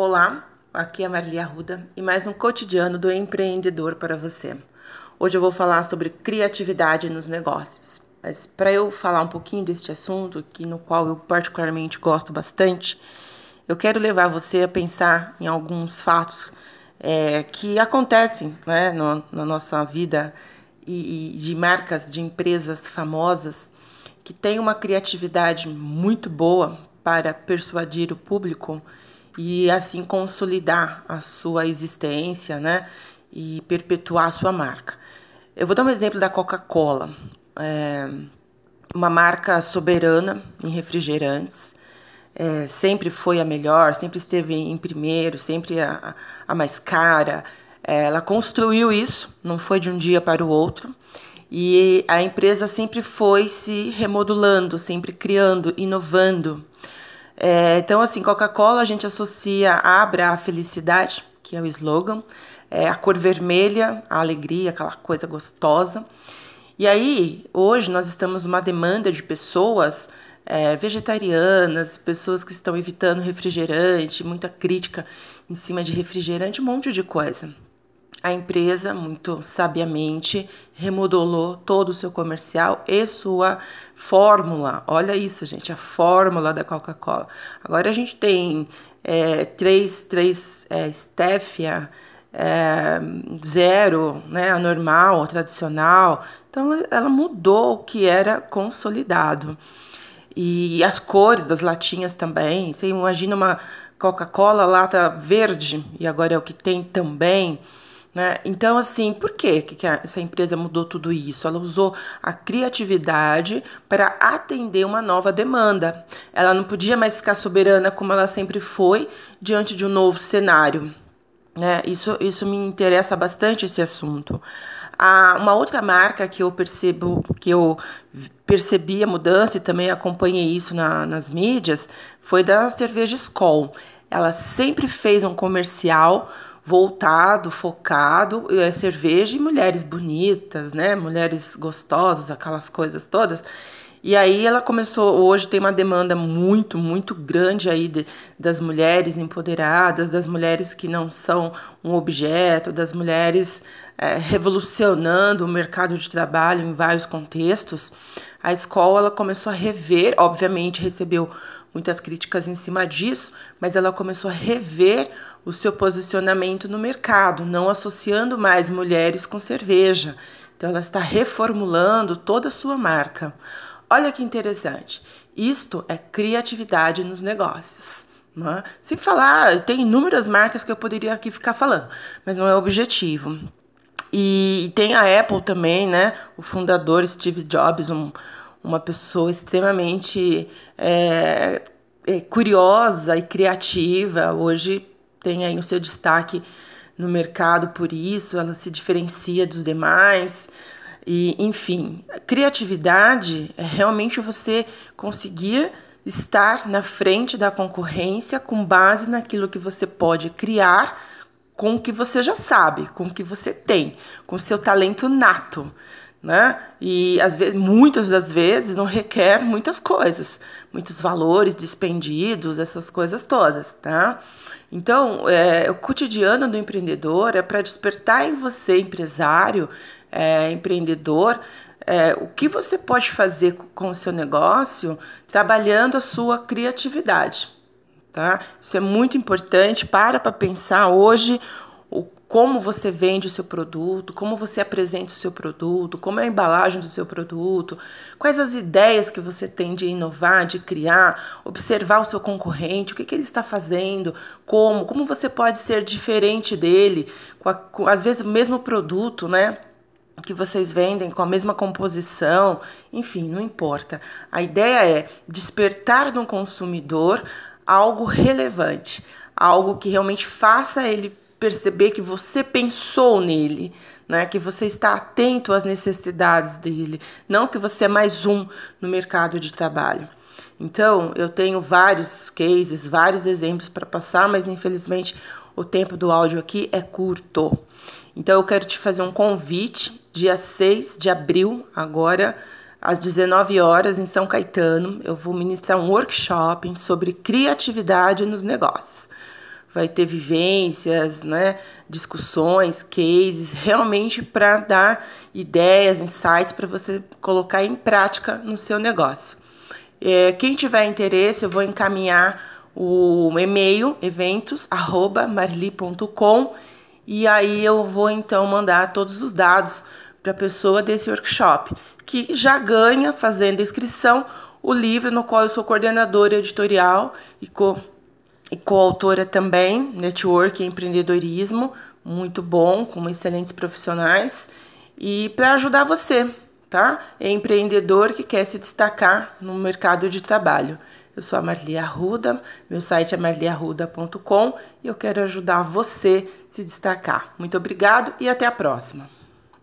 Olá, aqui é a Marli Arruda e mais um cotidiano do empreendedor para você. Hoje eu vou falar sobre criatividade nos negócios. Mas para eu falar um pouquinho deste assunto, que no qual eu particularmente gosto bastante, eu quero levar você a pensar em alguns fatos é, que acontecem né, no, na nossa vida e, e de marcas de empresas famosas que têm uma criatividade muito boa para persuadir o público e assim consolidar a sua existência, né? E perpetuar a sua marca. Eu vou dar um exemplo da Coca-Cola, é uma marca soberana em refrigerantes. É, sempre foi a melhor, sempre esteve em primeiro, sempre a, a mais cara. É, ela construiu isso, não foi de um dia para o outro. E a empresa sempre foi se remodulando, sempre criando, inovando. É, então, assim, Coca-Cola a gente associa abra a felicidade, que é o slogan, é, a cor vermelha, a alegria, aquela coisa gostosa. E aí, hoje nós estamos numa demanda de pessoas é, vegetarianas, pessoas que estão evitando refrigerante, muita crítica em cima de refrigerante, um monte de coisa. A empresa, muito sabiamente, remodulou todo o seu comercial e sua fórmula. Olha isso, gente, a fórmula da Coca-Cola. Agora a gente tem é, três, três é, Stevia, é, zero, né, a normal, a tradicional. Então ela mudou o que era consolidado. E as cores das latinhas também. Você imagina uma Coca-Cola lata verde, e agora é o que tem também. Né? Então, assim, por que, que essa empresa mudou tudo isso? Ela usou a criatividade para atender uma nova demanda. Ela não podia mais ficar soberana como ela sempre foi diante de um novo cenário. Né? Isso, isso me interessa bastante esse assunto. Uma outra marca que eu percebo, que eu percebi a mudança e também acompanhei isso na, nas mídias, foi da cerveja Skol. Ela sempre fez um comercial voltado, focado, é cerveja e mulheres bonitas, né? Mulheres gostosas, aquelas coisas todas. E aí ela começou, hoje tem uma demanda muito, muito grande aí de, das mulheres empoderadas, das mulheres que não são um objeto, das mulheres é, revolucionando o mercado de trabalho em vários contextos. A escola começou a rever, obviamente recebeu muitas críticas em cima disso, mas ela começou a rever o seu posicionamento no mercado, não associando mais mulheres com cerveja. Então, ela está reformulando toda a sua marca. Olha que interessante. Isto é criatividade nos negócios. Né? Se falar, tem inúmeras marcas que eu poderia aqui ficar falando, mas não é o objetivo. E tem a Apple também, né? O fundador Steve Jobs, um, uma pessoa extremamente é, é, curiosa e criativa. Hoje tem aí o seu destaque no mercado por isso, ela se diferencia dos demais. E, enfim, criatividade é realmente você conseguir estar na frente da concorrência com base naquilo que você pode criar com o que você já sabe, com o que você tem, com o seu talento nato né? E às vezes, muitas das vezes não requer muitas coisas, muitos valores dispendidos, essas coisas todas, tá? Então, é, o cotidiano do empreendedor é para despertar em você, empresário, é, empreendedor, é, o que você pode fazer com o seu negócio trabalhando a sua criatividade, tá? Isso é muito importante. Para para pensar hoje como você vende o seu produto, como você apresenta o seu produto, como é a embalagem do seu produto, quais as ideias que você tem de inovar, de criar, observar o seu concorrente, o que, que ele está fazendo, como, como você pode ser diferente dele, com, a, com às vezes o mesmo produto, né? que vocês vendem com a mesma composição, enfim, não importa. A ideia é despertar no consumidor algo relevante, algo que realmente faça ele perceber que você pensou nele, né? Que você está atento às necessidades dele, não que você é mais um no mercado de trabalho. Então, eu tenho vários cases, vários exemplos para passar, mas infelizmente o tempo do áudio aqui é curto. Então, eu quero te fazer um convite, dia 6 de abril, agora às 19 horas, em São Caetano, eu vou ministrar um workshop sobre criatividade nos negócios. Vai ter vivências, né, discussões, cases, realmente para dar ideias, insights para você colocar em prática no seu negócio. É, quem tiver interesse, eu vou encaminhar o e-mail eventos@marli.com e aí eu vou então mandar todos os dados para a pessoa desse workshop, que já ganha fazendo a inscrição o livro no qual eu sou coordenadora editorial e co e coautora também, Network e Empreendedorismo, muito bom, com excelentes profissionais, e para ajudar você, tá? É empreendedor que quer se destacar no mercado de trabalho. Eu sou a Marli Arruda, meu site é marliarruda.com e eu quero ajudar você a se destacar. Muito obrigado e até a próxima.